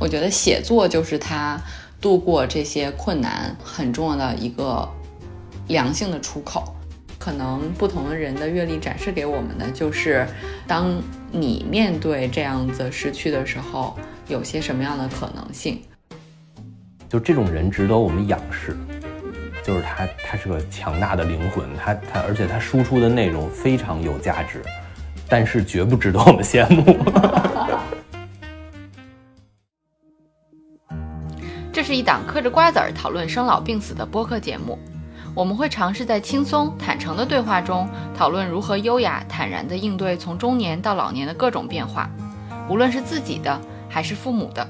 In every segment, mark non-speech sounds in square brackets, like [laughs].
我觉得写作就是他度过这些困难很重要的一个良性的出口。可能不同的人的阅历展示给我们的，就是当你面对这样子失去的时候，有些什么样的可能性？就这种人值得我们仰视，就是他，他是个强大的灵魂，他他，而且他输出的内容非常有价值，但是绝不值得我们羡慕。是一档嗑着瓜子儿讨论生老病死的播客节目。我们会尝试在轻松坦诚的对话中，讨论如何优雅坦然地应对从中年到老年的各种变化，无论是自己的还是父母的。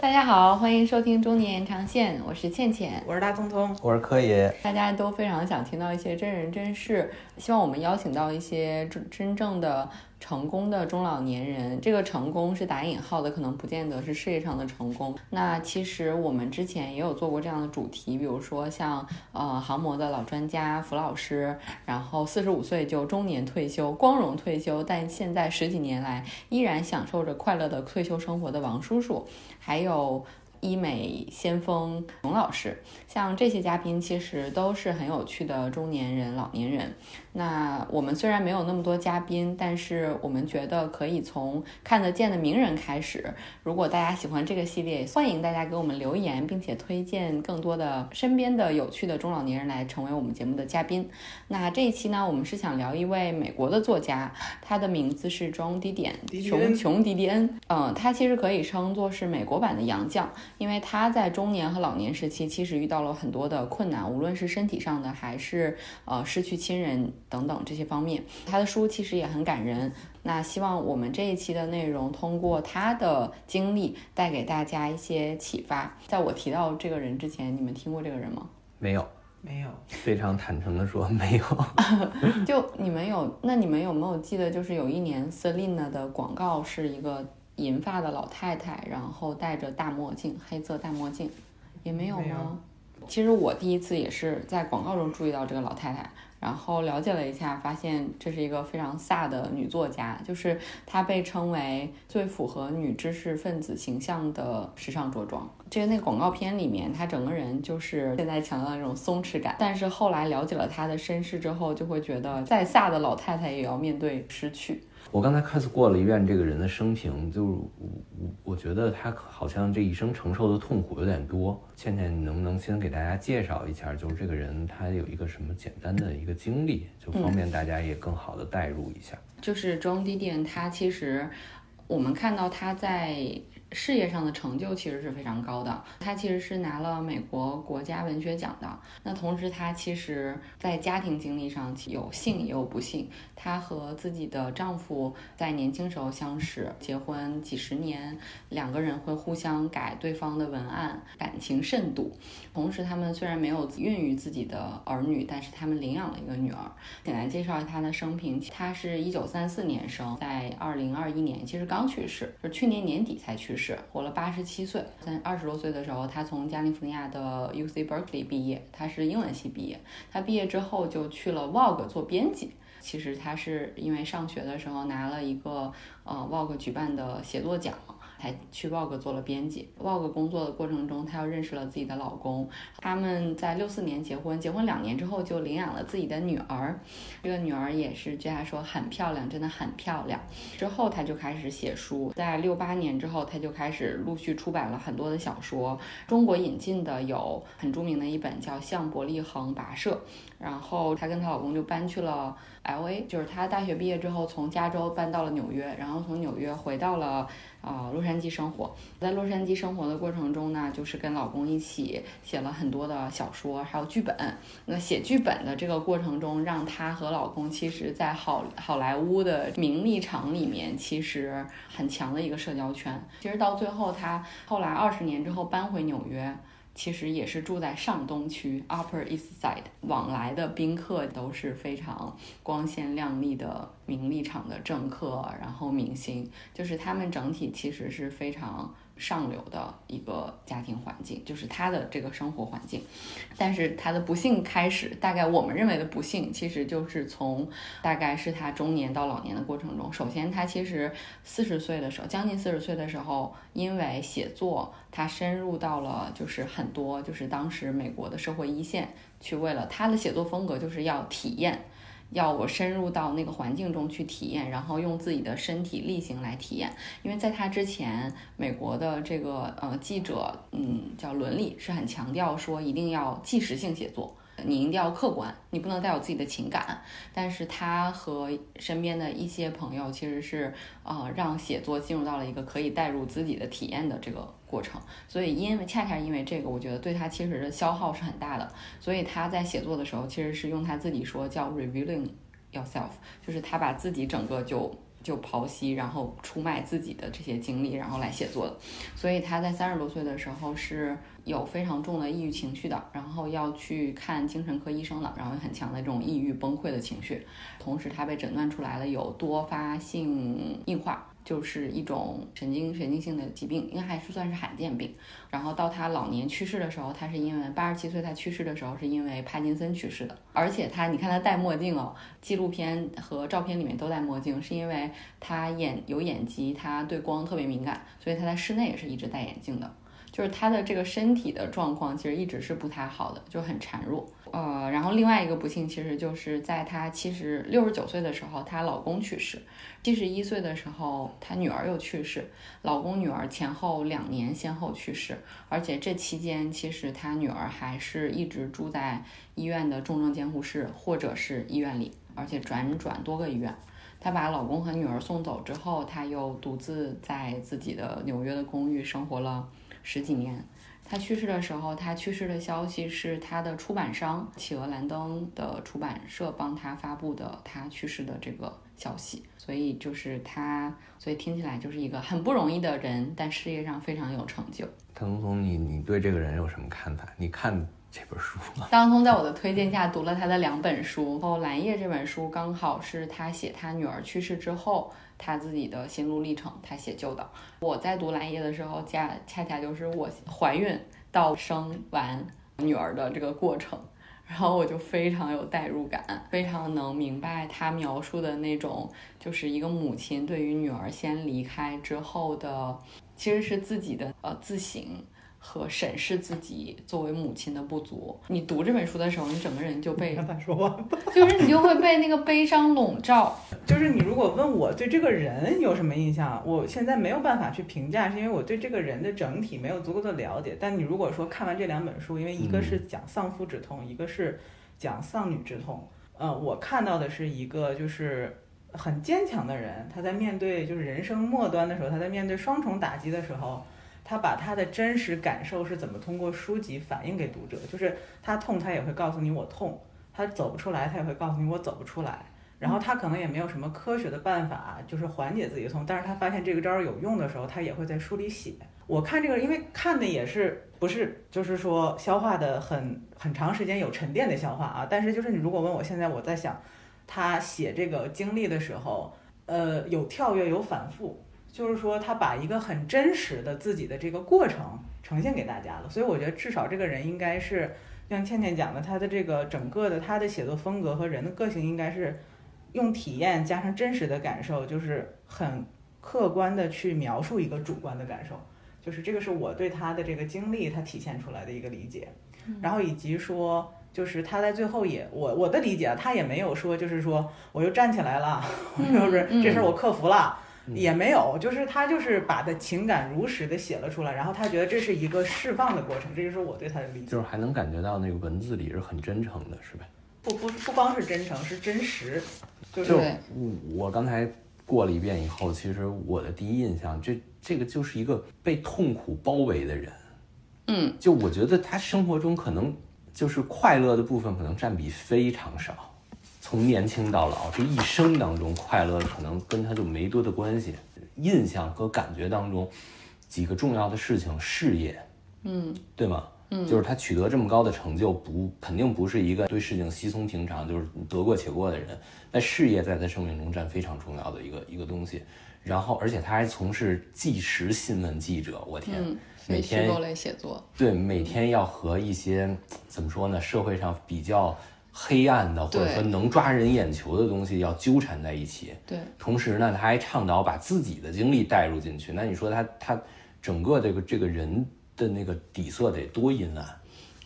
大家好，欢迎收听《中年延长线》，我是倩倩，我是大聪聪，我是柯爷。大家都非常想听到一些真人真事，希望我们邀请到一些真真正的。成功的中老年人，这个成功是打引号的，可能不见得是事业上的成功。那其实我们之前也有做过这样的主题，比如说像呃航模的老专家福老师，然后四十五岁就中年退休，光荣退休，但现在十几年来依然享受着快乐的退休生活的王叔叔，还有。医美先锋龙老师，像这些嘉宾其实都是很有趣的中年人、老年人。那我们虽然没有那么多嘉宾，但是我们觉得可以从看得见的名人开始。如果大家喜欢这个系列，欢迎大家给我们留言，并且推荐更多的身边的有趣的中老年人来成为我们节目的嘉宾。那这一期呢，我们是想聊一位美国的作家，他的名字是 John Didion，琼琼迪迪恩。嗯，他其实可以称作是美国版的杨绛。因为他在中年和老年时期，其实遇到了很多的困难，无论是身体上的，还是呃失去亲人等等这些方面。他的书其实也很感人。那希望我们这一期的内容，通过他的经历，带给大家一些启发。在我提到这个人之前，你们听过这个人吗？没有，没有。非常坦诚的说，没有。[laughs] 就你们有？那你们有没有记得，就是有一年 Selina 的广告是一个？银发的老太太，然后戴着大墨镜，黑色大墨镜，也没有吗？其实我第一次也是在广告中注意到这个老太太。然后了解了一下，发现这是一个非常飒的女作家，就是她被称为最符合女知识分子形象的时尚着装。这个那个广告片里面，她整个人就是现在强调那种松弛感。但是后来了解了她的身世之后，就会觉得再飒的老太太也要面对失去。我刚才开始过了一遍这个人的生平，就是我我我觉得他好像这一生承受的痛苦有点多。倩倩，你能不能先给大家介绍一下，就是这个人他有一个什么简单的一个经历，就方便大家也更好的代入一下。就是 John Didion，他其实我们看到他在。事业上的成就其实是非常高的，她其实是拿了美国国家文学奖的。那同时，她其实在家庭经历上有幸也有不幸。她和自己的丈夫在年轻时候相识，结婚几十年，两个人会互相改对方的文案，感情甚笃。同时，他们虽然没有孕育自己的儿女，但是他们领养了一个女儿。简单介绍一下她的生平，她是一九三四年生，在二零二一年其实刚去世，是去年年底才去世。是活了八十七岁，在二十多岁的时候，他从加利福尼亚的 U C Berkeley 毕业，他是英文系毕业。他毕业之后就去了 Vogue 做编辑。其实他是因为上学的时候拿了一个呃 Vogue 举办的写作奖。才去 Vogue 做了编辑。Vogue 工作的过程中，她又认识了自己的老公。他们在六四年结婚，结婚两年之后就领养了自己的女儿。这个女儿也是据她说很漂亮，真的很漂亮。之后她就开始写书，在六八年之后，她就开始陆续出版了很多的小说。中国引进的有很著名的一本叫《向伯利恒跋涉》。然后她跟她老公就搬去了 L A，就是她大学毕业之后从加州搬到了纽约，然后从纽约回到了。啊，洛杉矶生活，在洛杉矶生活的过程中呢，就是跟老公一起写了很多的小说，还有剧本。那写剧本的这个过程中，让她和老公其实，在好好莱坞的名利场里面，其实很强的一个社交圈。其实到最后，她后来二十年之后搬回纽约，其实也是住在上东区 Upper East Side，往来的宾客都是非常光鲜亮丽的。名利场的政客，然后明星，就是他们整体其实是非常。上流的一个家庭环境，就是他的这个生活环境，但是他的不幸开始，大概我们认为的不幸，其实就是从大概是他中年到老年的过程中。首先，他其实四十岁的时候，将近四十岁的时候，因为写作，他深入到了就是很多就是当时美国的社会一线，去为了他的写作风格就是要体验。要我深入到那个环境中去体验，然后用自己的身体力行来体验。因为在他之前，美国的这个呃记者，嗯，叫伦理是很强调说一定要即时性写作。你一定要客观，你不能带有自己的情感。但是他和身边的一些朋友，其实是呃让写作进入到了一个可以带入自己的体验的这个过程。所以因为恰恰因为这个，我觉得对他其实的消耗是很大的。所以他在写作的时候，其实是用他自己说叫 revealing yourself，就是他把自己整个就。就剖析，然后出卖自己的这些经历，然后来写作的。所以他在三十多岁的时候是有非常重的抑郁情绪的，然后要去看精神科医生了，然后很强的这种抑郁崩溃的情绪。同时，他被诊断出来了有多发性硬化。就是一种神经神经性的疾病，应该还是算是罕见病。然后到他老年去世的时候，他是因为八十七岁，他去世的时候是因为帕金森去世的。而且他，你看他戴墨镜哦，纪录片和照片里面都戴墨镜，是因为他眼有眼疾，他对光特别敏感，所以他在室内也是一直戴眼镜的。就是他的这个身体的状况其实一直是不太好的，就很孱弱。呃，然后另外一个不幸其实就是在她七十六十九岁的时候，她老公去世；七十一岁的时候，她女儿又去世。老公女儿前后两年先后去世，而且这期间其实她女儿还是一直住在医院的重症监护室或者是医院里，而且转转多个医院。她把老公和女儿送走之后，她又独自在自己的纽约的公寓生活了。十几年，他去世的时候，他去世的消息是他的出版商企鹅兰登的出版社帮他发布的他去世的这个消息，所以就是他，所以听起来就是一个很不容易的人，但事业上非常有成就。唐东东，你你对这个人有什么看法？你看这本书吗？[laughs] 当东在我的推荐下读了他的两本书，然后《蓝叶》这本书刚好是他写他女儿去世之后。他自己的心路历程，他写就的。我在读蓝叶的时候，恰恰恰就是我怀孕到生完女儿的这个过程，然后我就非常有代入感，非常能明白他描述的那种，就是一个母亲对于女儿先离开之后的，其实是自己的呃自省。和审视自己作为母亲的不足。你读这本书的时候，你整个人就被让他说 [laughs] 就是你就会被那个悲伤笼罩。就是你如果问我对这个人有什么印象，我现在没有办法去评价，是因为我对这个人的整体没有足够的了解。但你如果说看完这两本书，因为一个是讲丧夫之痛，一个是讲丧女之痛，呃，我看到的是一个就是很坚强的人，他在面对就是人生末端的时候，他在面对双重打击的时候。他把他的真实感受是怎么通过书籍反映给读者？就是他痛，他也会告诉你我痛；他走不出来，他也会告诉你我走不出来。然后他可能也没有什么科学的办法，就是缓解自己的痛。但是他发现这个招儿有用的时候，他也会在书里写。我看这个，因为看的也是不是就是说消化的很很长时间有沉淀的消化啊。但是就是你如果问我现在我在想，他写这个经历的时候，呃，有跳跃，有反复。就是说，他把一个很真实的自己的这个过程呈现给大家了，所以我觉得至少这个人应该是像倩倩讲的，他的这个整个的他的写作风格和人的个性应该是用体验加上真实的感受，就是很客观的去描述一个主观的感受，就是这个是我对他的这个经历他体现出来的一个理解，然后以及说，就是他在最后也我我的理解，他也没有说就是说我又站起来了，[laughs] 就是这事儿我克服了。也没有，就是他就是把的情感如实的写了出来，然后他觉得这是一个释放的过程，这就是我对他的理解。就是还能感觉到那个文字里是很真诚的，是吧？不不不光是真诚，是真实。就是我我刚才过了一遍以后，其实我的第一印象，这这个就是一个被痛苦包围的人。嗯，就我觉得他生活中可能就是快乐的部分可能占比非常少。从年轻到老，这一生当中快乐可能跟他就没多的关系。印象和感觉当中，几个重要的事情，事业，嗯，对吗？嗯，就是他取得这么高的成就，不肯定不是一个对事情稀松平常，就是得过且过的人。那事业在他生命中占非常重要的一个一个东西。然后，而且他还从事纪实新闻记者，我天，嗯，每天虚构类写作，对每天要和一些怎么说呢，社会上比较黑暗的或者说能抓人眼球的东西要纠缠在一起。对，同时呢，他还倡导把自己的经历带入进去。那你说他他整个这个这个人的那个底色得多阴暗？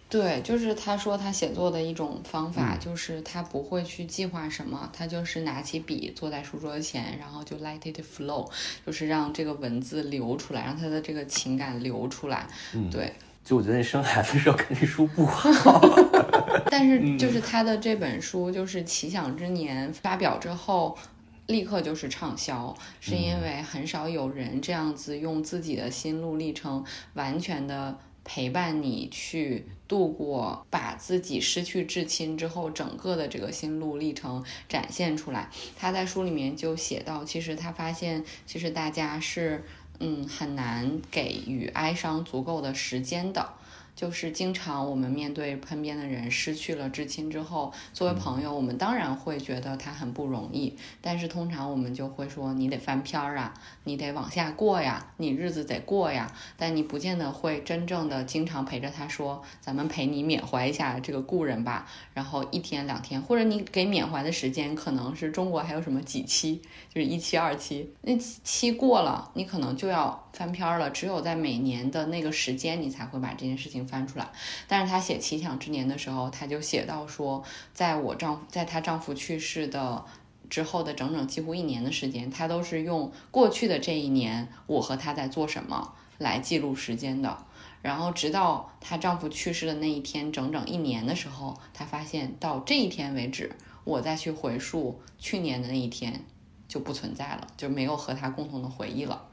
对，就是他说他写作的一种方法，嗯就是他不会去计划什么，他就是拿起笔坐在书桌前，然后就 let it flow，就是让这个文字流出来，让他的这个情感流出来。嗯对，就我觉得你生孩子的时候看这书不好。[laughs] 但是就是他的这本书，就是《奇想之年》发表之后。立刻就是畅销，是因为很少有人这样子用自己的心路历程，完全的陪伴你去度过，把自己失去至亲之后整个的这个心路历程展现出来。他在书里面就写到，其实他发现，其实大家是嗯很难给予哀伤足够的时间的。就是经常我们面对身边的人失去了至亲之后，作为朋友，我们当然会觉得他很不容易，但是通常我们就会说你得翻篇儿啊，你得往下过呀，你日子得过呀，但你不见得会真正的经常陪着他说，咱们陪你缅怀一下这个故人吧，然后一天两天，或者你给缅怀的时间可能是中国还有什么几期，就是一期二期，那期过了，你可能就要翻篇儿了，只有在每年的那个时间，你才会把这件事情翻出来。但是她写《奇想之年》的时候，她就写到说，在我丈夫在她丈夫去世的之后的整整几乎一年的时间，她都是用过去的这一年我和他在做什么来记录时间的。然后直到她丈夫去世的那一天，整整一年的时候，她发现到这一天为止，我再去回溯去年的那一天就不存在了，就没有和他共同的回忆了。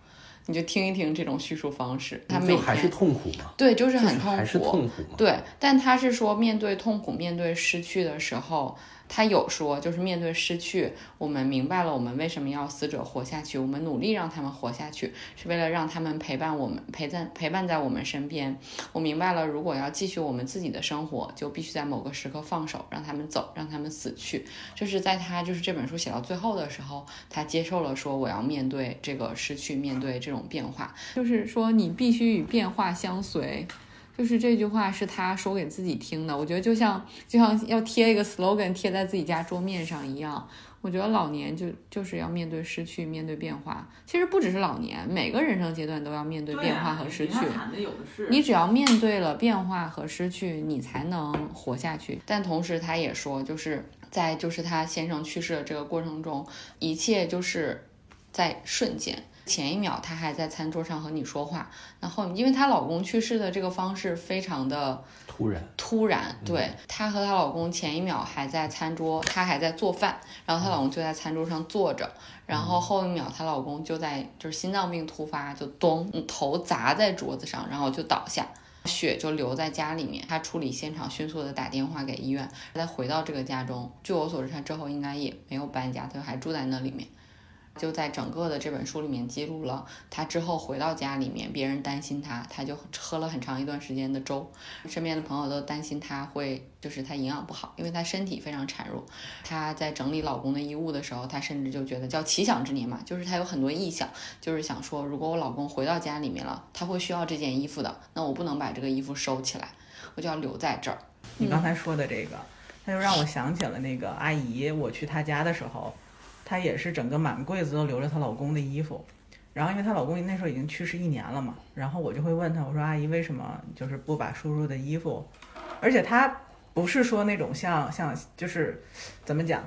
你就听一听这种叙述方式，他每就还是天痛苦嘛，对，就是很痛苦，还是痛苦嘛。对，但他是说，面对痛苦、面对失去的时候，他有说，就是面对失去，我们明白了我们为什么要死者活下去，我们努力让他们活下去，是为了让他们陪伴我们，陪在陪伴在我们身边。我明白了，如果要继续我们自己的生活，就必须在某个时刻放手，让他们走，让他们死去。这是在他就是这本书写到最后的时候，他接受了说我要面对这个失去，面对这种变化，就是说你必须与变化相随。就是这句话是他说给自己听的，我觉得就像就像要贴一个 slogan 贴在自己家桌面上一样。我觉得老年就就是要面对失去，面对变化。其实不只是老年，每个人生阶段都要面对变化和失去。你只要面对了变化和失去，你才能活下去。但同时，他也说，就是在就是他先生去世的这个过程中，一切就是在瞬间。前一秒她还在餐桌上和你说话，然后因为她老公去世的这个方式非常的突然，突然，对她和她老公前一秒还在餐桌，她还在做饭，然后她老公就在餐桌上坐着，然后后一秒她老公就在就是心脏病突发，就咚嗯头砸在桌子上，然后就倒下。血就留在家里面，她处理现场，迅速的打电话给医院，再回到这个家中。据我所知，她之后应该也没有搬家，她还住在那里面。就在整个的这本书里面记录了她之后回到家里面，别人担心她，她就喝了很长一段时间的粥，身边的朋友都担心她会就是她营养不好，因为她身体非常孱弱。她在整理老公的衣物的时候，她甚至就觉得叫奇想之年嘛，就是她有很多臆想，就是想说如果我老公回到家里面了，他会需要这件衣服的，那我不能把这个衣服收起来，我就要留在这儿。你刚才说的这个，那就让我想起了那个阿姨，我去她家的时候，她也是整个满柜子都留着她老公的衣服。然后因为她老公那时候已经去世一年了嘛，然后我就会问她，我说阿姨为什么就是不把叔叔的衣服，而且她不是说那种像像就是怎么讲，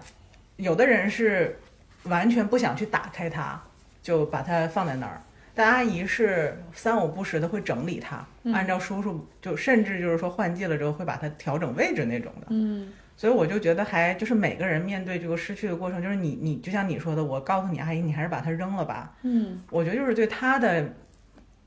有的人是完全不想去打开它，就把它放在那儿。但阿姨是三五不时的会整理它，按照叔叔就甚至就是说换季了之后会把它调整位置那种的。嗯，所以我就觉得还就是每个人面对这个失去的过程，就是你你就像你说的，我告诉你阿姨，你还是把它扔了吧。嗯，我觉得就是对他的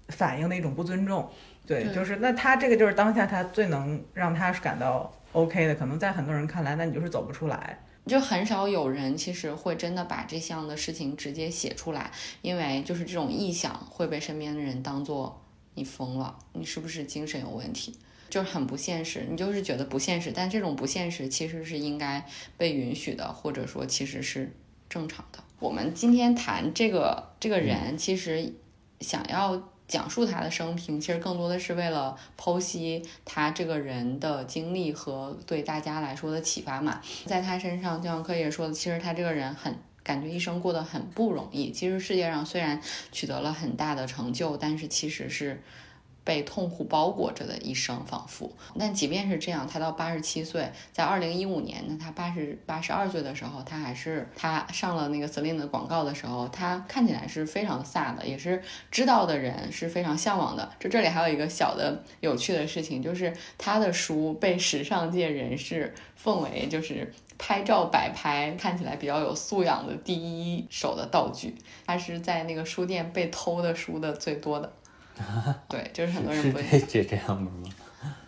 反应的一种不尊重。对，对就是那他这个就是当下他最能让他感到 OK 的，可能在很多人看来，那你就是走不出来。就很少有人其实会真的把这项的事情直接写出来，因为就是这种臆想会被身边的人当做你疯了，你是不是精神有问题？就是很不现实。你就是觉得不现实，但这种不现实其实是应该被允许的，或者说其实是正常的。我们今天谈这个这个人，其实想要讲述他的生平，其实更多的是为了剖析他这个人的经历和对大家来说的启发嘛。在他身上，就像柯也说的，其实他这个人很。感觉一生过得很不容易。其实世界上虽然取得了很大的成就，但是其实是被痛苦包裹着的一生，仿佛。但即便是这样，他到八十七岁，在二零一五年，那他八十八十二岁的时候，他还是他上了那个 Celine 的广告的时候，他看起来是非常飒的，也是知道的人是非常向往的。就这里还有一个小的有趣的事情，就是他的书被时尚界人士奉为就是。拍照摆拍看起来比较有素养的第一手的道具，他是在那个书店被偷的书的最多的，[laughs] 对，就是很多人不这这样的吗？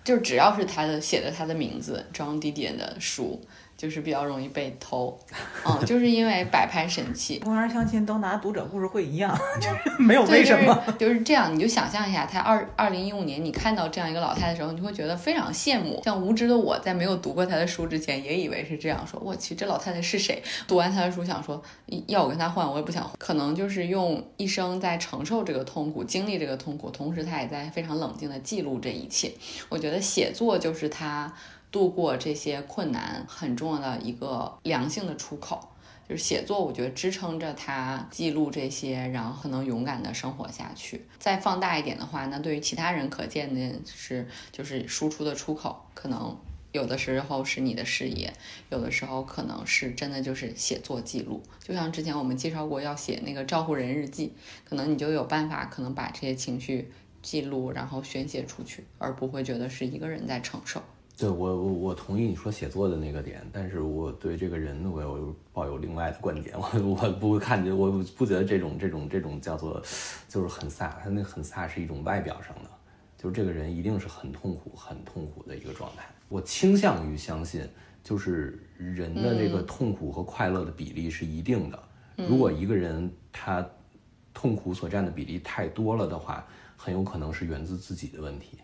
就只要是他的写的他的名字张迪迪的书。就是比较容易被偷，嗯，就是因为摆拍神器。公园相亲都拿读者故事会一样，[laughs] 就是没有为什么，就是这样。你就想象一下，他二二零一五年，你看到这样一个老太太的时候，你会觉得非常羡慕。像无知的我在没有读过他的书之前，也以为是这样说。我去，这老太太是谁？读完他的书，想说要我跟他换，我也不想。可能就是用一生在承受这个痛苦，经历这个痛苦，同时他也在非常冷静的记录这一切。我觉得写作就是他。度过这些困难很重要的一个良性的出口，就是写作。我觉得支撑着他记录这些，然后可能勇敢的生活下去。再放大一点的话，那对于其他人可见的是，就是输出的出口。可能有的时候是你的事业，有的时候可能是真的就是写作记录。就像之前我们介绍过要写那个照顾人日记，可能你就有办法，可能把这些情绪记录，然后宣泄出去，而不会觉得是一个人在承受。对我我我同意你说写作的那个点，但是我对这个人我有抱有另外的观点，我我不看见，我不觉得这种这种这种叫做就是很飒，他那很飒是一种外表上的，就是这个人一定是很痛苦很痛苦的一个状态。我倾向于相信，就是人的这个痛苦和快乐的比例是一定的。如果一个人他痛苦所占的比例太多了的话，很有可能是源自自己的问题。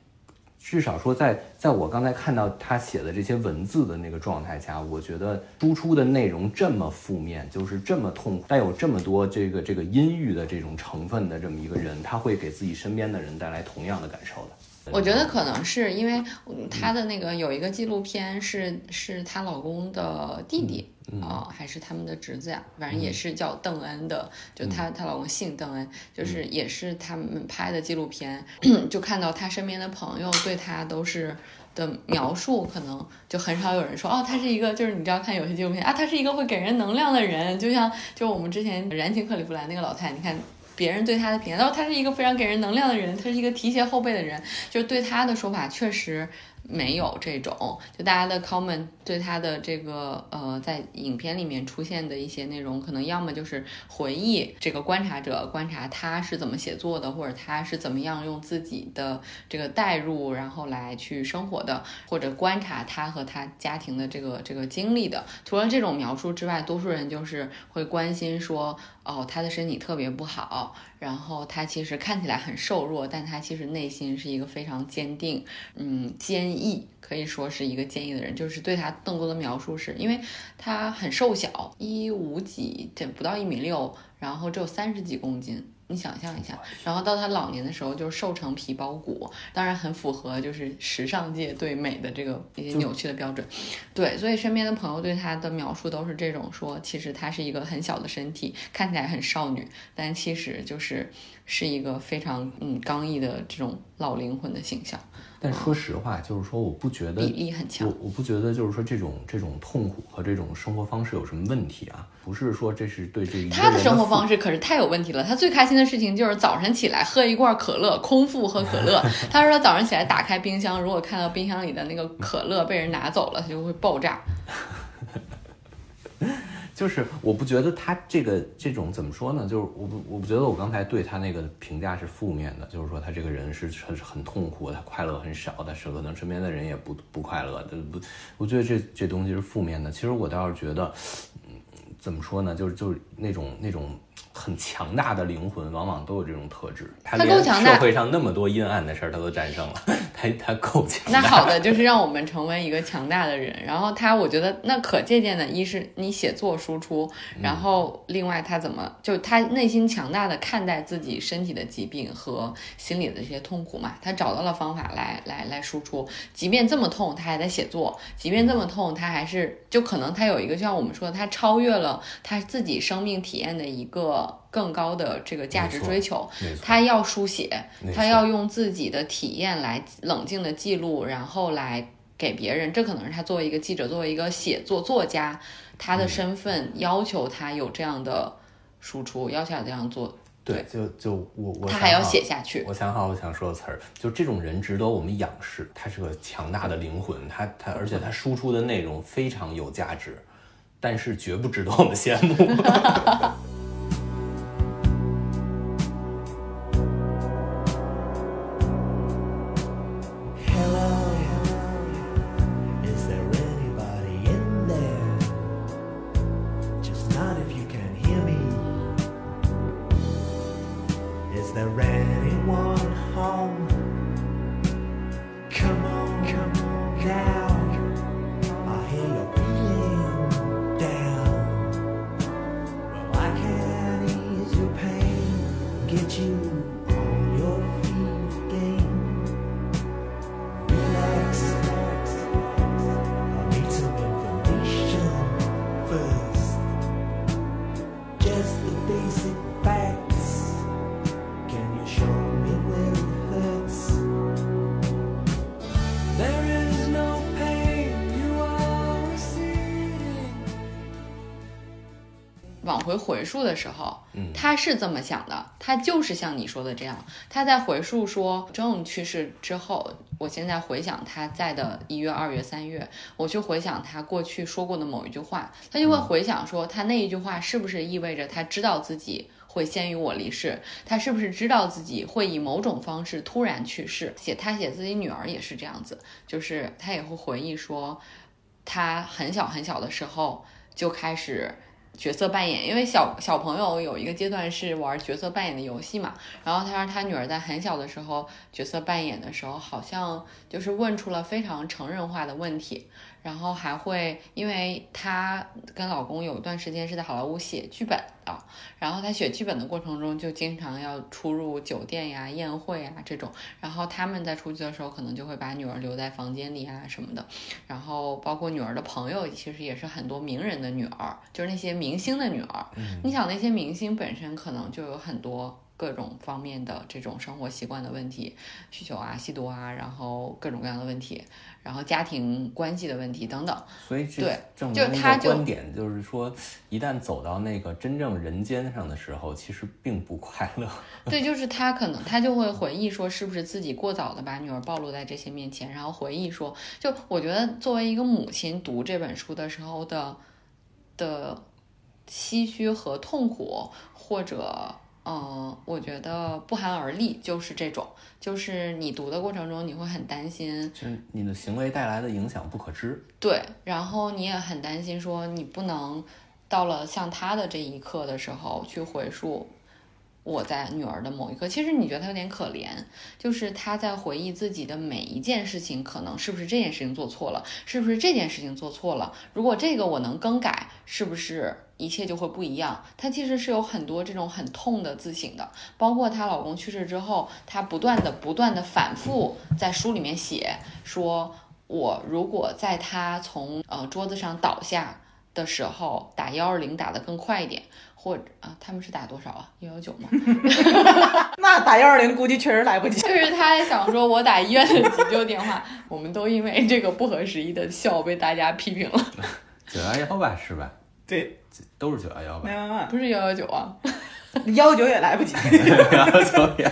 至少说，在在我刚才看到他写的这些文字的那个状态下，我觉得输出的内容这么负面，就是这么痛苦，带有这么多这个这个阴郁的这种成分的这么一个人，他会给自己身边的人带来同样的感受的。我觉得可能是因为她的那个有一个纪录片是是她老公的弟弟啊，还是他们的侄子呀？反正也是叫邓恩的，就她她老公姓邓恩，就是也是他们拍的纪录片，[clears throat] 就看到她身边的朋友对她都是的描述，可能就很少有人说哦，他是一个就是你知道看有些纪录片啊，他是一个会给人能量的人，就像就我们之前燃情克里夫兰那个老太，你看。别人对他的评价，然后他是一个非常给人能量的人，他是一个提携后辈的人，就是对他的说法确实。没有这种，就大家的 comment 对他的这个呃，在影片里面出现的一些内容，可能要么就是回忆这个观察者观察他是怎么写作的，或者他是怎么样用自己的这个代入，然后来去生活的，或者观察他和他家庭的这个这个经历的。除了这种描述之外，多数人就是会关心说，哦，他的身体特别不好，然后他其实看起来很瘦弱，但他其实内心是一个非常坚定，嗯，坚。毅可以说是一个坚毅的人，就是对他更多的描述是因为他很瘦小，一五几，这不到一米六，然后只有三十几公斤。你想象一下，然后到他老年的时候，就是瘦成皮包骨，当然很符合就是时尚界对美的这个一些扭曲的标准。对，所以身边的朋友对他的描述都是这种说，其实他是一个很小的身体，看起来很少女，但其实就是是一个非常嗯刚毅的这种老灵魂的形象。但说实话，就是说，我不觉得比例很强。我我不觉得，就是说，这种这种痛苦和这种生活方式有什么问题啊？不是说这是对这一他的生活方式可是太有问题了。他最开心的事情就是早晨起来喝一罐可乐，空腹喝可乐。[laughs] 他说他早上起来打开冰箱，如果看到冰箱里的那个可乐被人拿走了，他就会爆炸。就是我不觉得他这个这种怎么说呢？就是我不我不觉得我刚才对他那个评价是负面的，就是说他这个人是很很痛苦，他快乐很少，但是可能身边的人也不不快乐不，我觉得这这东西是负面的。其实我倒是觉得，嗯，怎么说呢？就是就是那种那种很强大的灵魂，往往都有这种特质。他他够强大社会上那么多阴暗的事儿，他都战胜了。[laughs] 他他够强大。那好的，就是让我们成为一个强大的人。然后他，我觉得那可借鉴的，一是你写作输出，然后另外他怎么就他内心强大的看待自己身体的疾病和心里的这些痛苦嘛，他找到了方法来来来输出。即便这么痛，他还在写作；即便这么痛，他还是就可能他有一个，就像我们说的，他超越了他自己生命体验的一个更高的这个价值追求。他要书写，他要用自己的体验来冷静的记录，然后来给别人。这可能是他作为一个记者，作为一个写作作家，他的身份要求他有这样的输出，要求他这样做，对，就就我我他还要写下去。我想好我想说的词儿，就这种人值得我们仰视。他是个强大的灵魂，他他而且他输出的内容非常有价值，但是绝不值得我们羡慕。[laughs] 往回回溯的时候，嗯他是这么想的，他就是像你说的这样，他在回溯说郑去世之后，我现在回想他在的一月、二月、三月，我去回想他过去说过的某一句话，他就会回想说他那一句话是不是意味着他知道自己。会先于我离世，他是不是知道自己会以某种方式突然去世？写他写自己女儿也是这样子，就是他也会回忆说，他很小很小的时候就开始角色扮演，因为小小朋友有一个阶段是玩角色扮演的游戏嘛。然后他说他女儿在很小的时候角色扮演的时候，好像就是问出了非常成人化的问题，然后还会因为她跟老公有一段时间是在好莱坞写剧本的，然后她写剧本的过程中就经常要出入酒店呀、宴会啊这种，然后他们在出去的时候可能就会把女儿留在房间里啊什么的。然后包括女儿的朋友，其实也是很多名人的女儿，就是那些明星的女儿。你想那些明星本身可能就有很多各种方面的这种生活习惯的问题、需求啊、吸毒啊，然后各种各样的问题，然后家庭关系的问题等等。所以这对证明个观点，就是说，一旦走到那个真正人间上的时候，其实并不快乐。[laughs] 对，就是他可能他就会回忆说，是不是自己过早的把女儿暴露在这些面前，然后回忆说，就我觉得作为一个母亲读这本书的时候的的唏嘘和痛苦，或者嗯、呃我觉得不寒而栗，就是这种，就是你读的过程中你会很担心，就是你的行为带来的影响不可知。对，然后你也很担心说你不能到了像他的这一刻的时候去回溯我在女儿的某一刻，其实你觉得他有点可怜，就是他在回忆自己的每一件事情，可能是不是这件事情做错了，是不是这件事情做错了？如果这个我能更改，是不是一切就会不一样？她其实是有很多这种很痛的自省的，包括她老公去世之后，她不断的、不断的反复在书里面写说，我如果在他从呃桌子上倒下的时候打幺二零打得更快一点，或者啊他们是打多少啊？幺幺九吗？[laughs] 那打幺二零估计确实来不及。就是他还想说，我打医院的急救电话，我们都因为这个不合时宜的笑被大家批评了。九幺幺吧，是吧？对，都是九幺幺吧不是幺幺九啊，幺九也来不及。[laughs] 幺幺九也。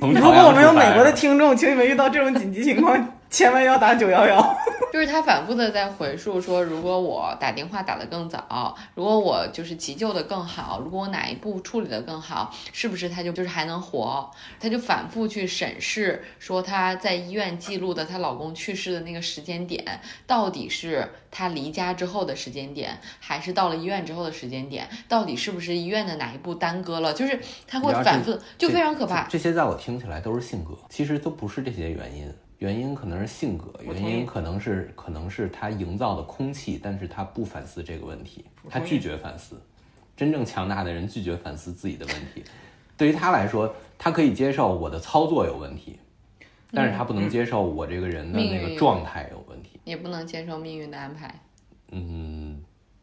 如果我们有美国的听众，请你们遇到这种紧急情况，千万要打九幺幺。就是他反复的在回述说，如果我打电话打得更早，如果我就是急救的更好，如果我哪一步处理的更好，是不是他就就是还能活？他就反复去审视，说她在医院记录的她老公去世的那个时间点，到底是她离家之后的时间点，还是到了医院之后的时间点？到底是不是医院的哪一步耽搁了？就是他会反复，就非常可怕。这些在我听起来都是性格，其实都不是这些原因。原因可能是性格，原因可能是可能是他营造的空气，但是他不反思这个问题，他拒绝反思。真正强大的人拒绝反思自己的问题，对于他来说，他可以接受我的操作有问题，但是他不能接受我这个人的那个状态有问题。也不能接受命运的安排，嗯，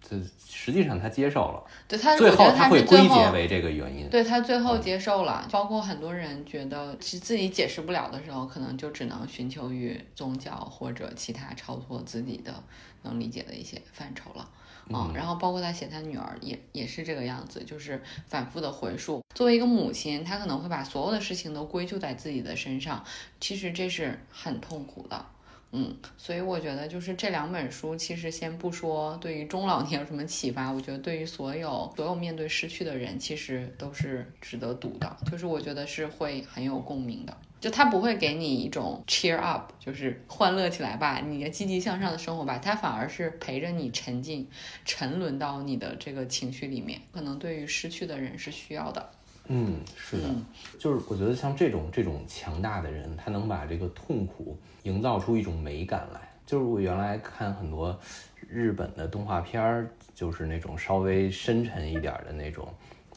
这实际上他接受了，对他，最后他会归结为这个原因。对他最后接受了，包括很多人觉得是自己解释不了的时候，可能就只能寻求于宗教或者其他超脱自己的能理解的一些范畴了。嗯，然后包括他写他女儿也也是这个样子，就是反复的回溯。作为一个母亲，她可能会把所有的事情都归咎在自己的身上，其实这是很痛苦的。嗯，所以我觉得就是这两本书，其实先不说对于中老年有什么启发，我觉得对于所有所有面对失去的人，其实都是值得读的。就是我觉得是会很有共鸣的，就它不会给你一种 cheer up，就是欢乐起来吧，你的积极向上的生活吧，它反而是陪着你沉浸、沉沦到你的这个情绪里面。可能对于失去的人是需要的。嗯，是的，嗯就是我觉得像这种这种强大的人，他能把这个痛苦营造出一种美感来。就是我原来看很多日本的动画片儿，就是那种稍微深沉一点的那种，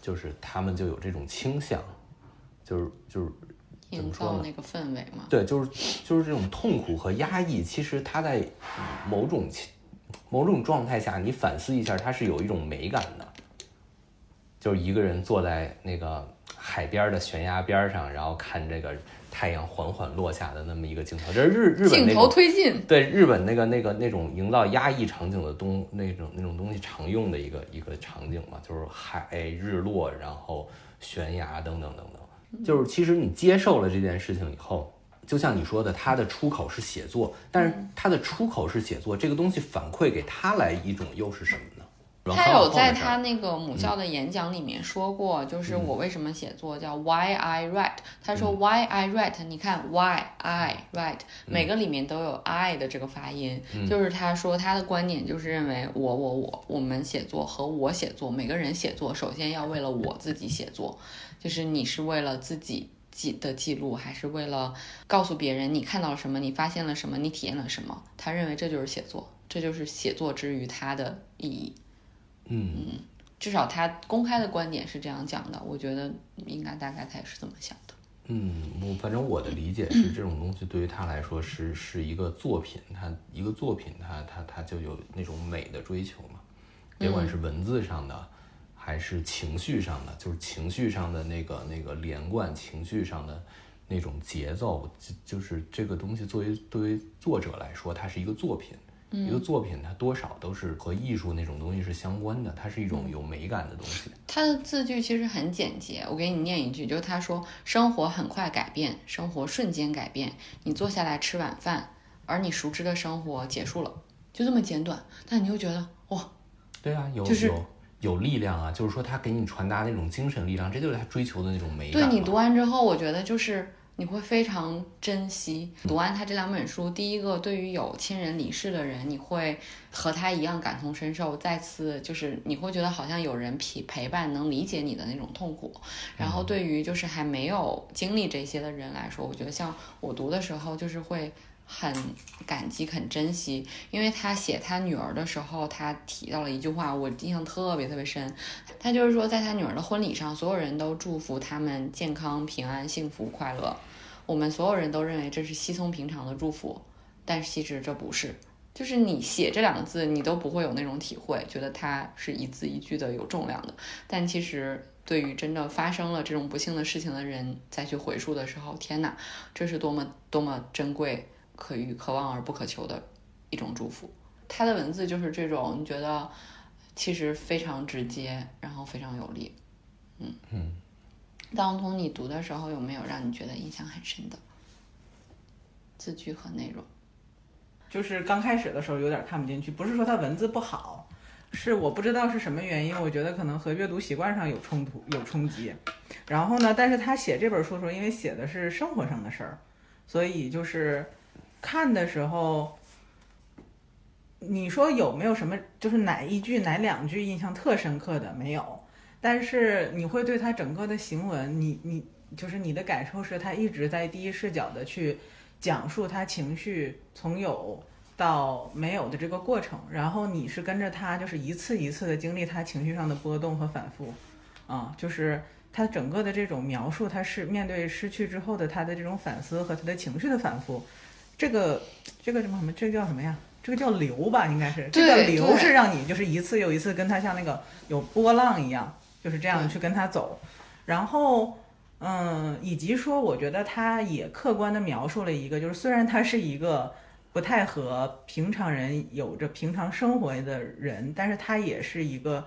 就是他们就有这种倾向，就是就是怎营么说呢？造那个氛围嘛，对，就是就是这种痛苦和压抑，其实它在某种情某种状态下，你反思一下，它是有一种美感的。就是一个人坐在那个海边的悬崖边上，然后看这个太阳缓缓落下的那么一个镜头，这是日日本镜头那种推进，对日本那个那个那种营造压抑场景的东那种那种东西常用的一个一个场景嘛，就是海日落，然后悬崖等等等等。就是其实你接受了这件事情以后，就像你说的，他的出口是写作，但是他的出口是写作，这个东西反馈给他来一种又是什么呢？他有在他那那个母校的演讲里面说过，就是我为什么写作叫 Why I write。他说 Why I write，你看 Why I write，每个里面都有 I 的这个发音，就是他说他的观点就是认为我我我我们写作和我写作，每个人写作首先要为了我自己写作，就是你是为了自己。记的记录，还是为了告诉别人你看到了什么，你发现了什么，你体验了什么。他认为这就是写作，这就是写作之于他的意义。嗯至少他公开的观点是这样讲的，我觉得应该大概他也是这么想的。嗯，我反正我的理解是，这种东西对于他来说是是一个作品，他一个作品，他他他就有那种美的追求嘛，别管是文字上的，还是情绪上的，就是情绪上的那个那个连贯，情绪上的那种节奏，就就是这个东西作为作为作者来说，它是一个作品。一个作品，它多少都是和艺术那种东西是相关的，它是一种有美感的东西。他的字句其实很简洁，我给你念一句，就是他说：“生活很快改变，生活瞬间改变。你坐下来吃晚饭，而你熟知的生活结束了，就这么简短。但你又觉得哇，对啊，有、就是有有力量啊，就是说他给你传达那种精神力量，这就是他追求的那种美感。对你读完之后，我觉得就是你会非常珍惜。读完他这两本书，第一个对于有亲人离世的人，你会和他一样感同身受，再次就是你会觉得好像有人陪陪伴，能理解你的那种痛苦。然后对于就是还没有经历这些的人来说，我觉得像我读的时候，就是会。很感激，很珍惜，因为他写他女儿的时候，他提到了一句话，我印象特别特别深。他就是说，在他女儿的婚礼上，所有人都祝福他们健康、平安、幸福、快乐。我们所有人都认为这是稀松平常的祝福，但其实这不是。就是你写这两个字，你都不会有那种体会，觉得它是一字一句的有重量的。但其实对于真的发生了这种不幸的事情的人，再去回溯的时候，天哪，这是多么多么珍贵。可遇可望而不可求的一种祝福。他的文字就是这种，你觉得其实非常直接，然后非常有力。嗯嗯。当从你读的时候，有没有让你觉得印象很深的字句和内容？就是刚开始的时候有点看不进去，不是说他文字不好，是我不知道是什么原因，我觉得可能和阅读习惯上有冲突、有冲击。然后呢，但是他写这本书的时候，因为写的是生活上的事儿，所以就是看的时候，你说有没有什么就是哪一句、哪两句印象特深刻的？没有，但是你会对他整个的行文，你你就是你的感受是他一直在第一视角的去讲述他情绪从有到没有的这个过程，然后你是跟着他，就是一次一次的经历他情绪上的波动和反复，啊，就是他整个的这种描述，他是面对失去之后的他的这种反思和他的情绪的反复，这个这个什么什么，这个叫什么呀？这个叫流吧，应该是这个流是让你就是一次又一次跟他像那个有波浪一样，就是这样去跟他走，然后。嗯，以及说，我觉得他也客观的描述了一个，就是虽然他是一个不太和平常人有着平常生活的人，但是他也是一个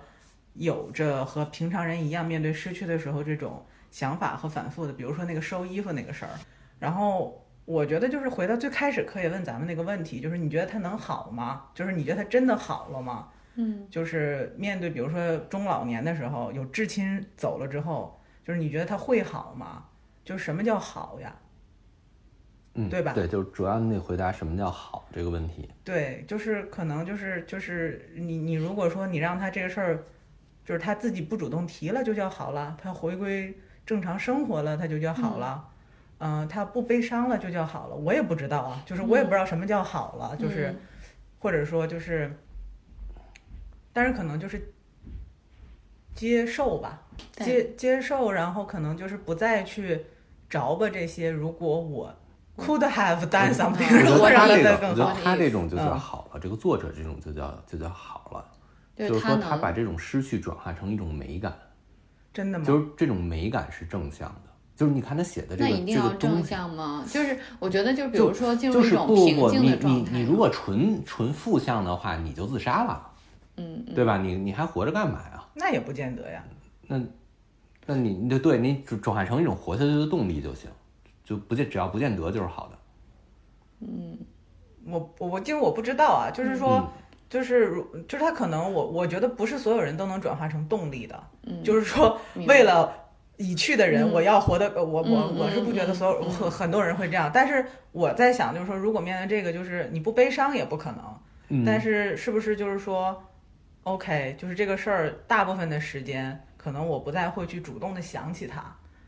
有着和平常人一样面对失去的时候这种想法和反复的。比如说那个收衣服那个事儿，然后我觉得就是回到最开始可以问咱们那个问题，就是你觉得他能好吗？就是你觉得他真的好了吗？嗯，就是面对比如说中老年的时候，有至亲走了之后。就是你觉得他会好吗？就是什么叫好呀？嗯，对吧对，就主要你得回答什么叫好这个问题。对，就是可能就是就是你你如果说你让他这个事儿，就是他自己不主动提了就叫好了，他回归正常生活了他就叫好了，嗯、他不悲伤了就叫好了。我也不知道啊，就是我也不知道什么叫好了，就是嗯或者说就是，但是可能就是接受吧，接接受，然后可能就是不再去着吧这些。如果我 could have done something，嗯如果让它再更好我觉得，他这种就叫嗯好了，这个作者这种就叫就叫好了，就就是说他把这种失去转化成一种美感，真的吗？就是这种美感是正向的，就是你看他写的这那个一定要正向吗？就是我觉得，就比如说进入就是一种平不不你静的状态。你你如果纯纯负向的话，你就自杀了，嗯嗯对吧？你你还活着干嘛呀？那也不见得呀。那那你你就对你转转化成一种活下去的动力就行，就不见只要不见得就是好的。我我我，因为我不知道啊，就是说，嗯就是如就是他可能我我觉得不是所有人都能转化成动力的，嗯，就是说为了已去的人，嗯我要活得，呃我我嗯我是不觉得所有很很多人会这样，但是我在想，就是说如果面对这个，就是你不悲伤也不可能，嗯，但是是不是就是说，OK，就是这个事儿大部分的时间，可能我不再会去主动的想起它，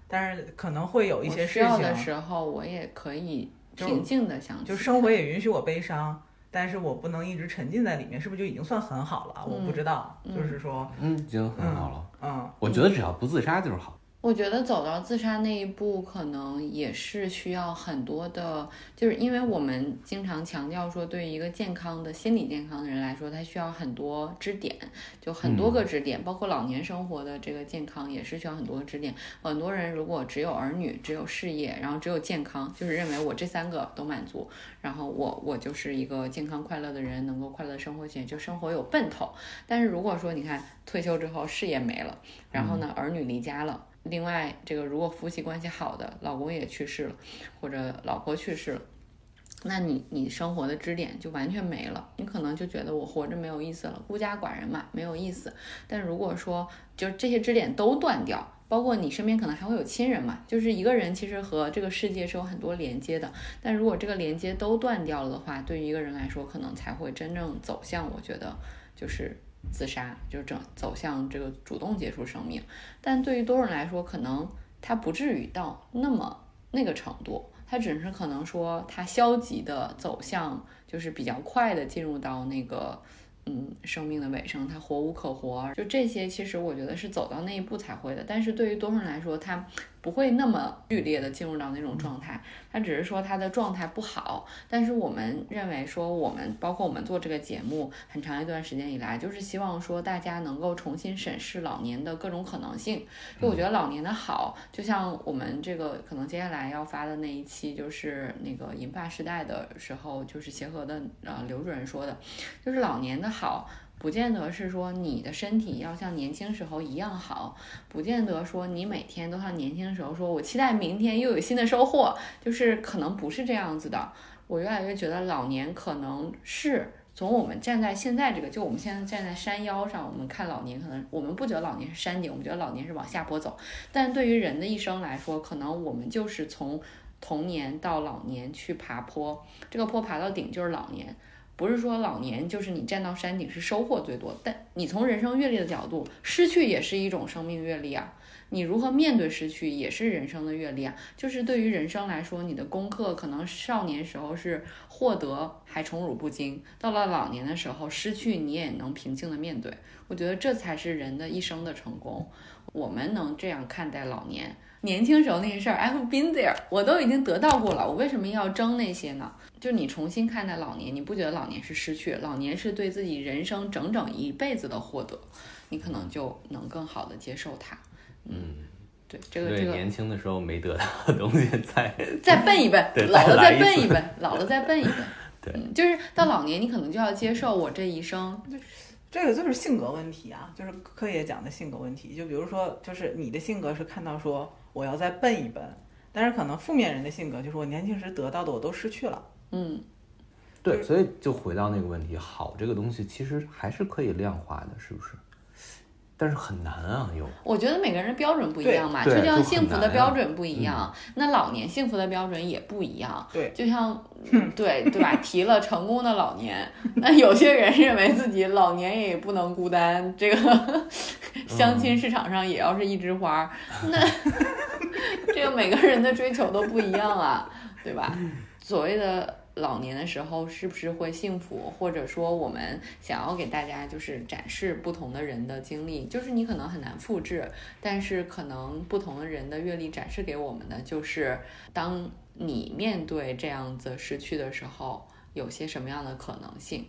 但是可能会有一些事需要的，时候，我也可以就平静的想起。就生活也允许我悲伤。但是我不能一直沉浸在里面，是不是就已经算很好了？我不知道，嗯就是说，嗯已经很好了。嗯，我觉得只要不自杀就是好。我觉得走到自杀那一步，可能也是需要很多的，就是因为我们经常强调说，对于一个健康的心理健康的人来说，他需要很多支点，就很多个支点，包括老年生活的这个健康也是需要很多个支点。很多人如果只有儿女、只有事业，然后只有健康，就是认为我这三个都满足，然后我我就是一个健康快乐的人，能够快乐地生活起来，就生活有奔头。但是如果说你看退休之后事业没了，然后呢儿女离家了。另外，这个如果夫妻关系好的，老公也去世了，或者老婆去世了，那你你生活的支点就完全没了，你可能就觉得我活着没有意思了，孤家寡人嘛，没有意思。但如果说就这些支点都断掉，包括你身边可能还会有亲人嘛，就是一个人其实和这个世界是有很多连接的。但如果这个连接都断掉了的话，对于一个人来说，可能才会真正走向，我觉得就是自杀，就整走向这个主动结束生命。但对于多数人来说，可能他不至于到那么那个程度，他只是可能说他消极的走向，就是比较快的进入到那个。嗯，生命的尾声，他活无可活，就这些，其实我觉得是走到那一步才会的。但是对于多数人来说，他不会那么剧烈的进入到那种状态，他只是说他的状态不好。但是我们认为说，我们包括我们做这个节目很长一段时间以来，就是希望说大家能够重新审视老年的各种可能性。就我觉得老年的好，就像我们这个可能接下来要发的那一期，就是那个银发时代的时候，就是协和的呃刘主任说的，就是老年的好。不见得是说你的身体要像年轻时候一样好，不见得说你每天都像年轻时候说，我期待明天又有新的收获，就是可能不是这样子的。我越来越觉得老年可能是从我们站在现在这个，就我们现在站在山腰上，我们看老年，可能我们不觉得老年是山顶，我们觉得老年是往下坡走。但对于人的一生来说，可能我们就是从童年到老年去爬坡，这个坡爬到顶就是老年。不是说老年就是你站到山顶是收获最多，但你从人生阅历的角度，失去也是一种生命阅历啊。你如何面对失去，也是人生的阅历啊。就是对于人生来说，你的功课可能少年时候是获得还宠辱不惊，到了老年的时候，失去你也能平静的面对。我觉得这才是人的一生的成功。我们能这样看待老年，年轻时候那些事儿，I've been there，我都已经得到过了，我为什么要争那些呢？就你重新看待老年，你不觉得老年是失去，老年是对自己人生整整一辈子的获得，你可能就能更好的接受它。嗯，对，这个对这个年轻的时候没得到的东西再再笨一笨 [laughs] 对，老了再来一次再笨一笨，老了再笨一笨。[laughs] 对嗯，就是到老年，你可能就要接受我这一生，这个就是性格问题啊，就是科爷讲的性格问题。就比如说，就是你的性格是看到说我要再笨一笨，但是可能负面人的性格就是我年轻时得到的我都失去了。嗯，对，所以就回到那个问题，好这个东西其实还是可以量化的，是不是？但是很难啊，又我觉得每个人的标准不一样嘛，就像幸福的标准不一样，那老年幸福的标准也不一样。对就像 [laughs] 对对吧？提了成功的老年，[laughs] 那有些人认为自己老年也不能孤单，这个相亲市场上也要是一枝花，那 [laughs] 这个每个人的追求都不一样啊，对吧？所谓的老年的时候是不是会幸福，或者说我们想要给大家就是展示不同的人的经历，就是你可能很难复制，但是可能不同的人的阅历展示给我们的就是，当你面对这样子失去的时候，有些什么样的可能性。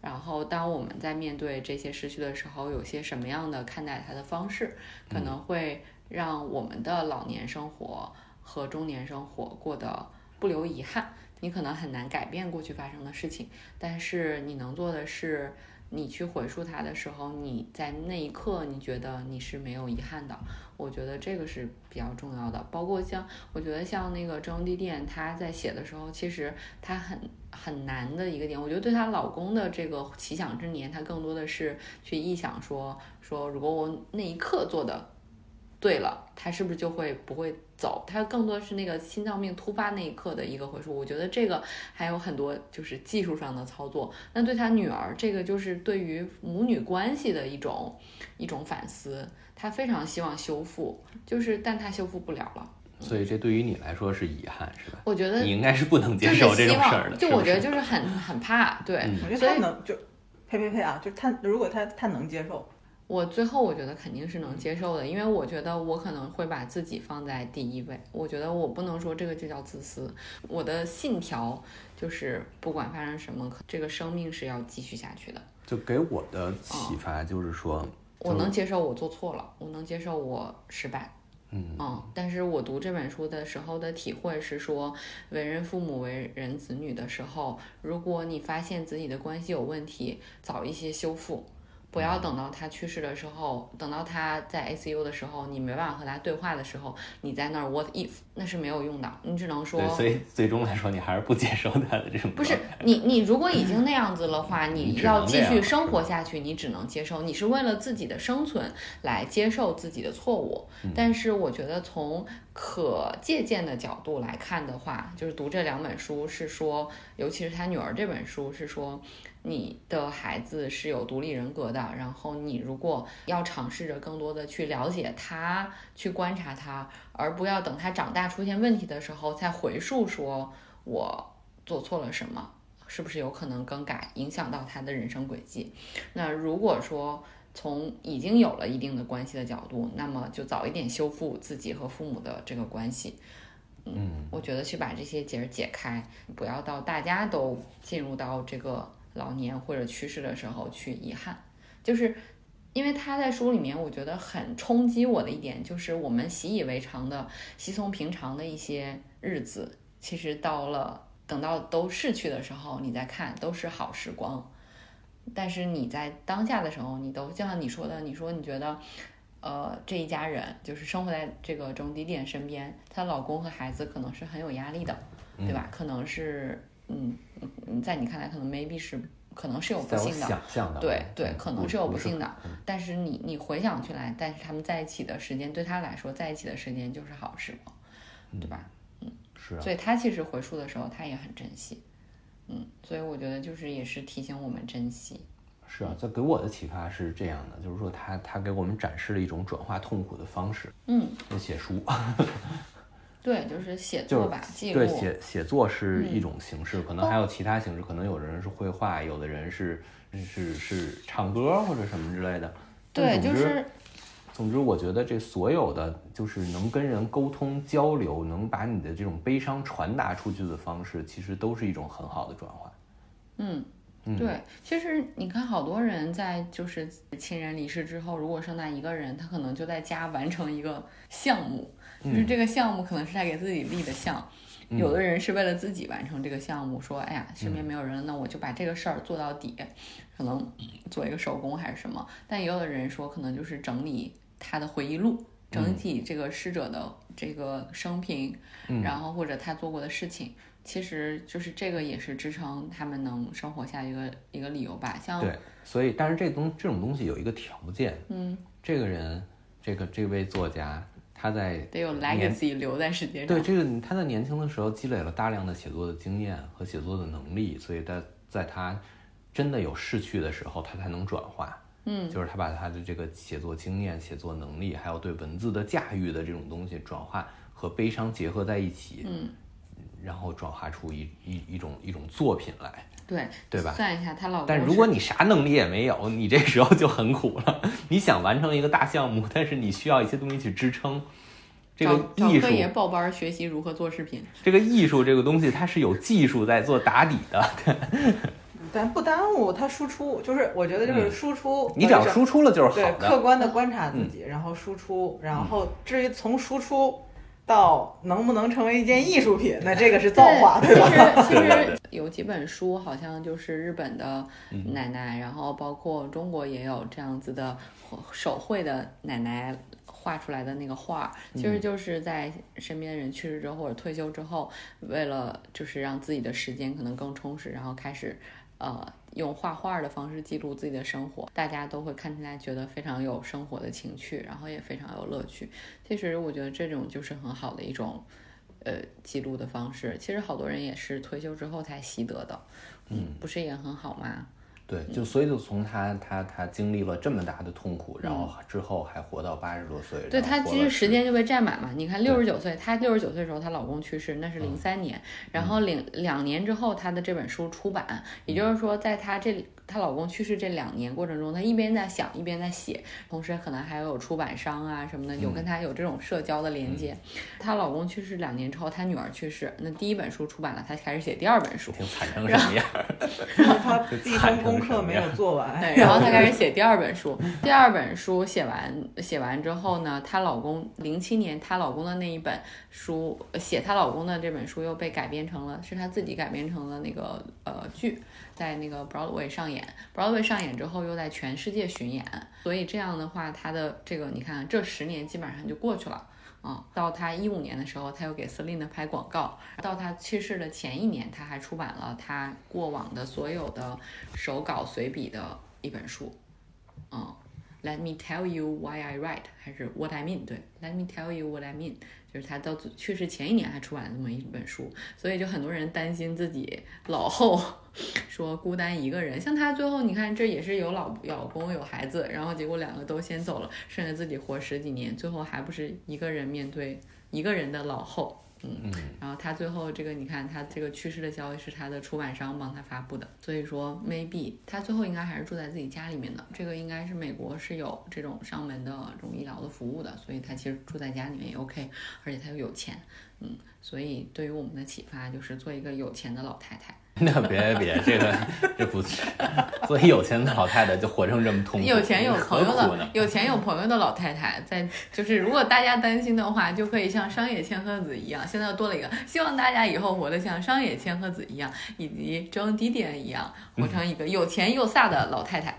然后，当我们在面对这些失去的时候，有些什么样的看待它的方式，可能会让我们的老年生活和中年生活过得不留遗憾。你可能很难改变过去发生的事情，但是你能做的是，你去回溯它的时候，你在那一刻你觉得你是没有遗憾的。我觉得这个是比较重要的。包括像我觉得像那个郑地店，她在写的时候，其实她很很难的一个点，我觉得对她老公的这个奇想之年，她更多的是去臆想说说，如果我那一刻做的对了，他是不是就会不会走？他更多是那个心脏病突发那一刻的一个回溯。我觉得这个还有很多就是技术上的操作。那对他女儿，这个就是对于母女关系的一种一种反思。他非常希望修复，就是但他修复不了了。所以这对于你来说是遗憾，是吧？我觉得你应该是不能接受这希种事儿的。就我觉得就是很很怕，对，嗯我觉得所以他能就呸呸呸啊，就是他如果他他能接受，我最后我觉得肯定是能接受的，因为我觉得我可能会把自己放在第一位。我觉得我不能说这个就叫自私，我的信条就是不管发生什么，这个生命是要继续下去的。就给我的启发就是说，我能接受我做错了，我能接受我失败。嗯嗯，但是我读这本书的时候的体会是说，为人父母、为人子女的时候，如果你发现自己的关系有问题，早一些修复，不要等到他去世的时候，等到他在 ICU 的时候，你没办法和他对话的时候，你在那儿 what if，那是没有用的，你只能说，所以最终来说，你还是不接受他的这种不是你，你如果已经那样子的话，[laughs] 你要继续生活下去，你只能接受。你是为了自己的生存来接受自己的错误。嗯但是我觉得从可借鉴的角度来看的话，就是读这两本书是说，尤其是他女儿这本书是说，你的孩子是有独立人格的，然后你如果要尝试着更多的去了解他，去观察他，而不要等他长大出现问题的时候再回溯说我做错了什么，是不是有可能更改，影响到他的人生轨迹？那如果说从已经有了一定的关系的角度，那么就早一点修复自己和父母的这个关系。嗯，我觉得去把这些结儿解开，不要到大家都进入到这个老年或者去世的时候去遗憾，就是因为他在书里面，我觉得很冲击我的一点，就是我们习以为常的、稀松平常的一些日子，其实到了等到都逝去的时候，你再看都是好时光。但是你在当下的时候，你都就像你说的，你说你觉得，呃，这一家人就是生活在这个中迪点身边，她老公和孩子可能是很有压力的，对吧？可能是嗯嗯，在你看来可能 maybe 是可能是有不幸的，想。象的，对对，嗯可能是有不幸的嗯，但是你你回想起来，但是他们在一起的时间对他来说，在一起的时间就是好时光，对吧？嗯是啊，所以他其实回溯的时候，他也很珍惜，嗯，所以我觉得就是也是提醒我们珍惜，是啊，这给我的启发是这样的，就是说他他给我们展示了一种转化痛苦的方式，嗯，就写书，[laughs] 对，就是写作吧，记对，写写作是一嗯种形式，可能还有其他形式，可能有的人是绘画，有的人是是是唱歌或者什么之类的。对，就是总之，我觉得这所有的就是能跟人沟通交流，能把你的这种悲伤传达出去的方式，其实都是一种很好的转换。嗯。嗯，对，其实你看，好多人在就是亲人离世之后，如果剩下一个人，他可能就在家完成一个项目，就是这个项目可能是他给自己立的项。有的人是为了自己完成这个项目，说，哎呀，身边没有人了，那我就把这个事儿做到底，可能做一个手工还是什么。但也有的人说，可能就是整理他的回忆录，整体这个逝者的这个生平，然后或者他做过的事情。其实就是这个也是支撑他们能生活下一个一个理由吧。像对，所以但是这东这种东西有一个条件，嗯，这个人，这个这位作家，他在得有年 legacy 留在世界上。对这个他在年轻的时候积累了大量的写作的经验和写作的能力，所以在在他真的有逝去的时候，他才能转化。嗯，就是他把他的这个写作经验、写作能力，还有对文字的驾驭的这种东西转化和悲伤结合在一起，嗯，然后转化出一一一种一种作品来。对对吧算一下，她老公。但如果你啥能力也没有，你这时候就很苦了。你想完成一个大项目，但是你需要一些东西去支撑。这个找艺术找科，爷报班儿学习如何做视频，这个艺术这个东西，它是有技术在做打底的。[laughs] 但不耽误他输出，就是我觉得就是输出，嗯你只要呃输出了就是好的。对客观的观察自己，然后输出，然后至于从输出到能不能成为一件艺术品，那这个是造化，对吧？其实 [laughs] 其实有几本书，好像就是日本的嗯奶奶，然后包括中国也有这样子的手绘的奶奶画出来的那个画，其实就是在身边的人去世之后或者退休之后，为了就是让自己的时间可能更充实，然后开始。呃，用画画的方式记录自己的生活，大家都会看起来觉得非常有生活的情趣，然后也非常有乐趣。其实我觉得这种就是很好的一种呃记录的方式。其实好多人也是退休之后才习得的，嗯，不是也很好吗？对，就所以就从他他他经历了这么大的痛苦，然后之后还活到八十多岁，嗯对他其实时间就被占满嘛。你看六十九岁，她六十九岁的时候，她老公去世，那是零三年，然后两两年之后，她的这本书出版，也就是说，在她这她老公去世这两年过程中，她一边在想，一边在写，同时可能还有出版商啊什么的，有跟她有这种社交的连接。她老公去世两年之后，她女儿去世，那第一本书出版了，她开始写第二本书。挺惨成什么样？他第一份功课没有做完，对，然后她开始 [laughs] 写第二本书。第二本书写完写完之后呢，她老公零七年她老公的那一本书，写她老公的这本书又被改编成了，是她自己改编成了那个呃剧，在那个 Broadway 上演。Broadway 上演之后又在全世界巡演，所以这样的话，他的这个你看这十年基本上就过去了。啊、到他一五年的时候，他又给 Selina 拍广告。到他去世的前一年，他还出版了他过往的所有的手稿随笔的一本书。嗯，Let me tell you why I write，还是 What I mean？对，Let me tell you what I mean，就是他到去世前一年还出版了这么一本书，所以就很多人担心自己老后 [laughs] 说孤单一个人。像他最后你看，这也是有老老公有孩子，然后结果两个都先走了，剩下自己活十几年，最后还不是一个人面对一个人的老后。嗯，然后他最后这个，你看他这个去世的消息是他的出版商帮他发布的，所以说 maybe 他最后应该还是住在自己家里面的。这个应该是美国是有这种上门的这种医疗的服务的，所以他其实住在家里面也 OK，而且他又有钱，嗯，所以对于我们的启发就是做一个有钱的老太太。[laughs] 那别别，这个这不是，[laughs] 所以有钱的老太太就活成这么痛苦，有钱有朋友的，有钱有朋友的老太太，在就是如果大家担心的话，就可以像商野千鹤子一样，现在又多了一个，希望大家以后活得像商野千鹤子一样，以及 Joan Didion 一样，活成一个有钱又飒的老太太。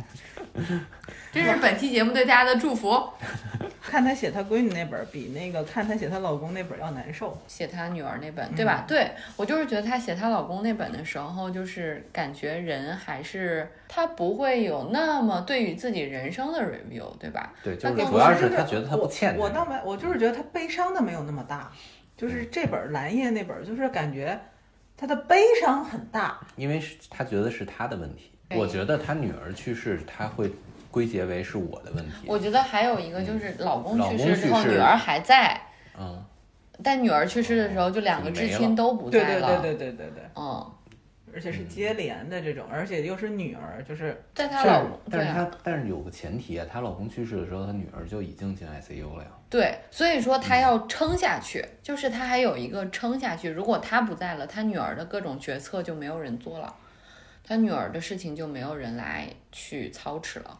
这是本期节目对大家的祝福。[laughs] 看她写她闺女那本儿比那个看她写她老公那本儿要难受。写她女儿那本，对吧？对我就是觉得她写她老公那本的时候，就是感觉人还是她不会有那么对于自己人生的 review，对吧？对，就是主要是她觉得她不欠我我倒没，我就是觉得她悲伤的没有那么大，就是这本儿蓝叶那本儿，就是感觉她的悲伤很大。因为是他觉得是她的问题。对我觉得他女儿去世，他会归结为是我的问题。我觉得还有一个就是老公去世之后，女儿还在，嗯，但女儿去世的时候，就两个至亲都不对对在了。对对对对对，嗯，而且是接连的这种，而且又是女儿，就是是在她老公，但是她但是有个前提啊，她老公去世的时候，她女儿就已经进 ICU 了呀。对，所以说她要撑下去，就是她还有一个撑下去。如果她不在了，她女儿的各种决策就没有人做了，她女儿的事情就没有人来去操持了。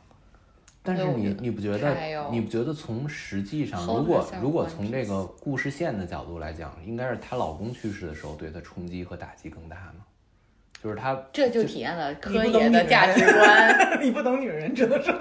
但是你你不觉得你不觉得从实际上，如果如果从这个故事线的角度来讲，应该是她老公去世的时候对她冲击和打击更大吗？就是她这就体验了你柯不懂女爷的价值观。[laughs] 你不懂女人，只能说。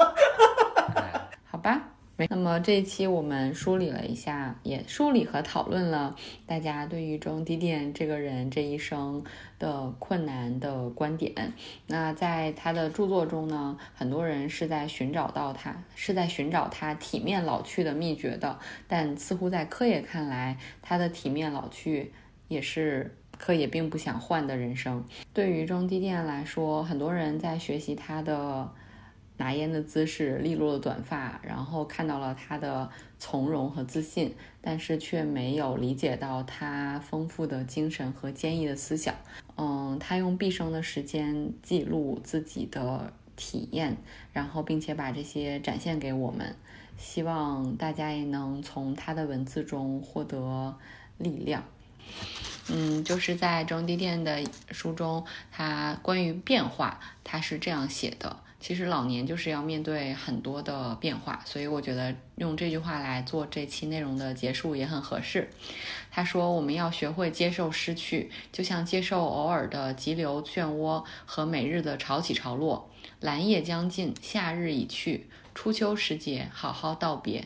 那么这一期我们梳理了一下，也梳理和讨论了大家对于中低电这个人这一生的困难的观点。那在他的著作中呢，很多人是在寻找到他，是在寻找他体面老去的秘诀的。但似乎在柯野看来，他的体面老去也是柯野并不想换的人生。对于中低电来说，很多人在学习他的拿烟的姿势、利落的短发，然后看到了他的从容和自信，但是却没有理解到他丰富的精神和坚毅的思想。嗯，他用毕生的时间记录自己的体验，然后并且把这些展现给我们。希望大家也能从他的文字中获得力量。嗯，就是在中低电的书中，他关于变化，他是这样写的。其实老年就是要面对很多的变化，所以我觉得用这句话来做这期内容的结束也很合适。他说：“我们要学会接受失去，就像接受偶尔的急流漩涡和每日的潮起潮落。蓝夜将近，夏日已去，初秋时节，好好道别。”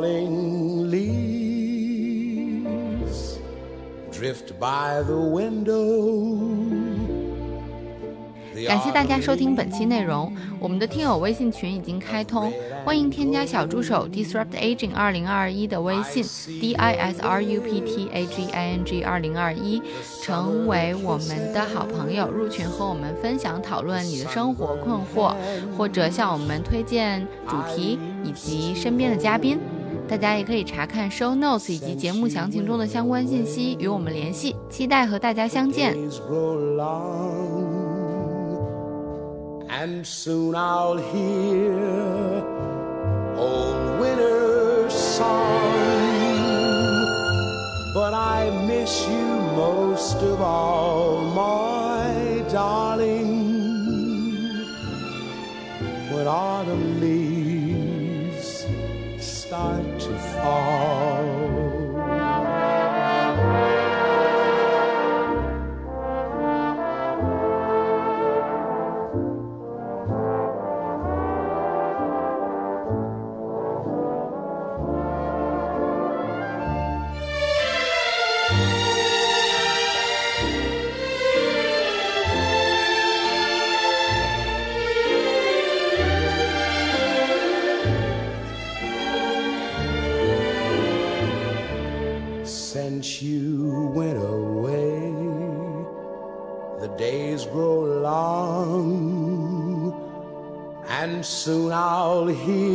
Falling leaves drift by the window. 感谢大家收听本期内容。我们的听友微信群已经开通，欢迎添加小助手 Disrupt Aging 二零二一的微信 D I S R U P T A G I N G 二零二一，成为我们的好朋友，入群和我们分享讨论你的生活困惑，或者向我们推荐主题以及身边的嘉宾。大家也可以查看 show notes 以及节目详情中的相关信息，与我们联系。期待和大家相见。 days grow long, and soon I'll hear old winter's song. But I miss you most of all, my darling. When autumn leaves start to fall. He.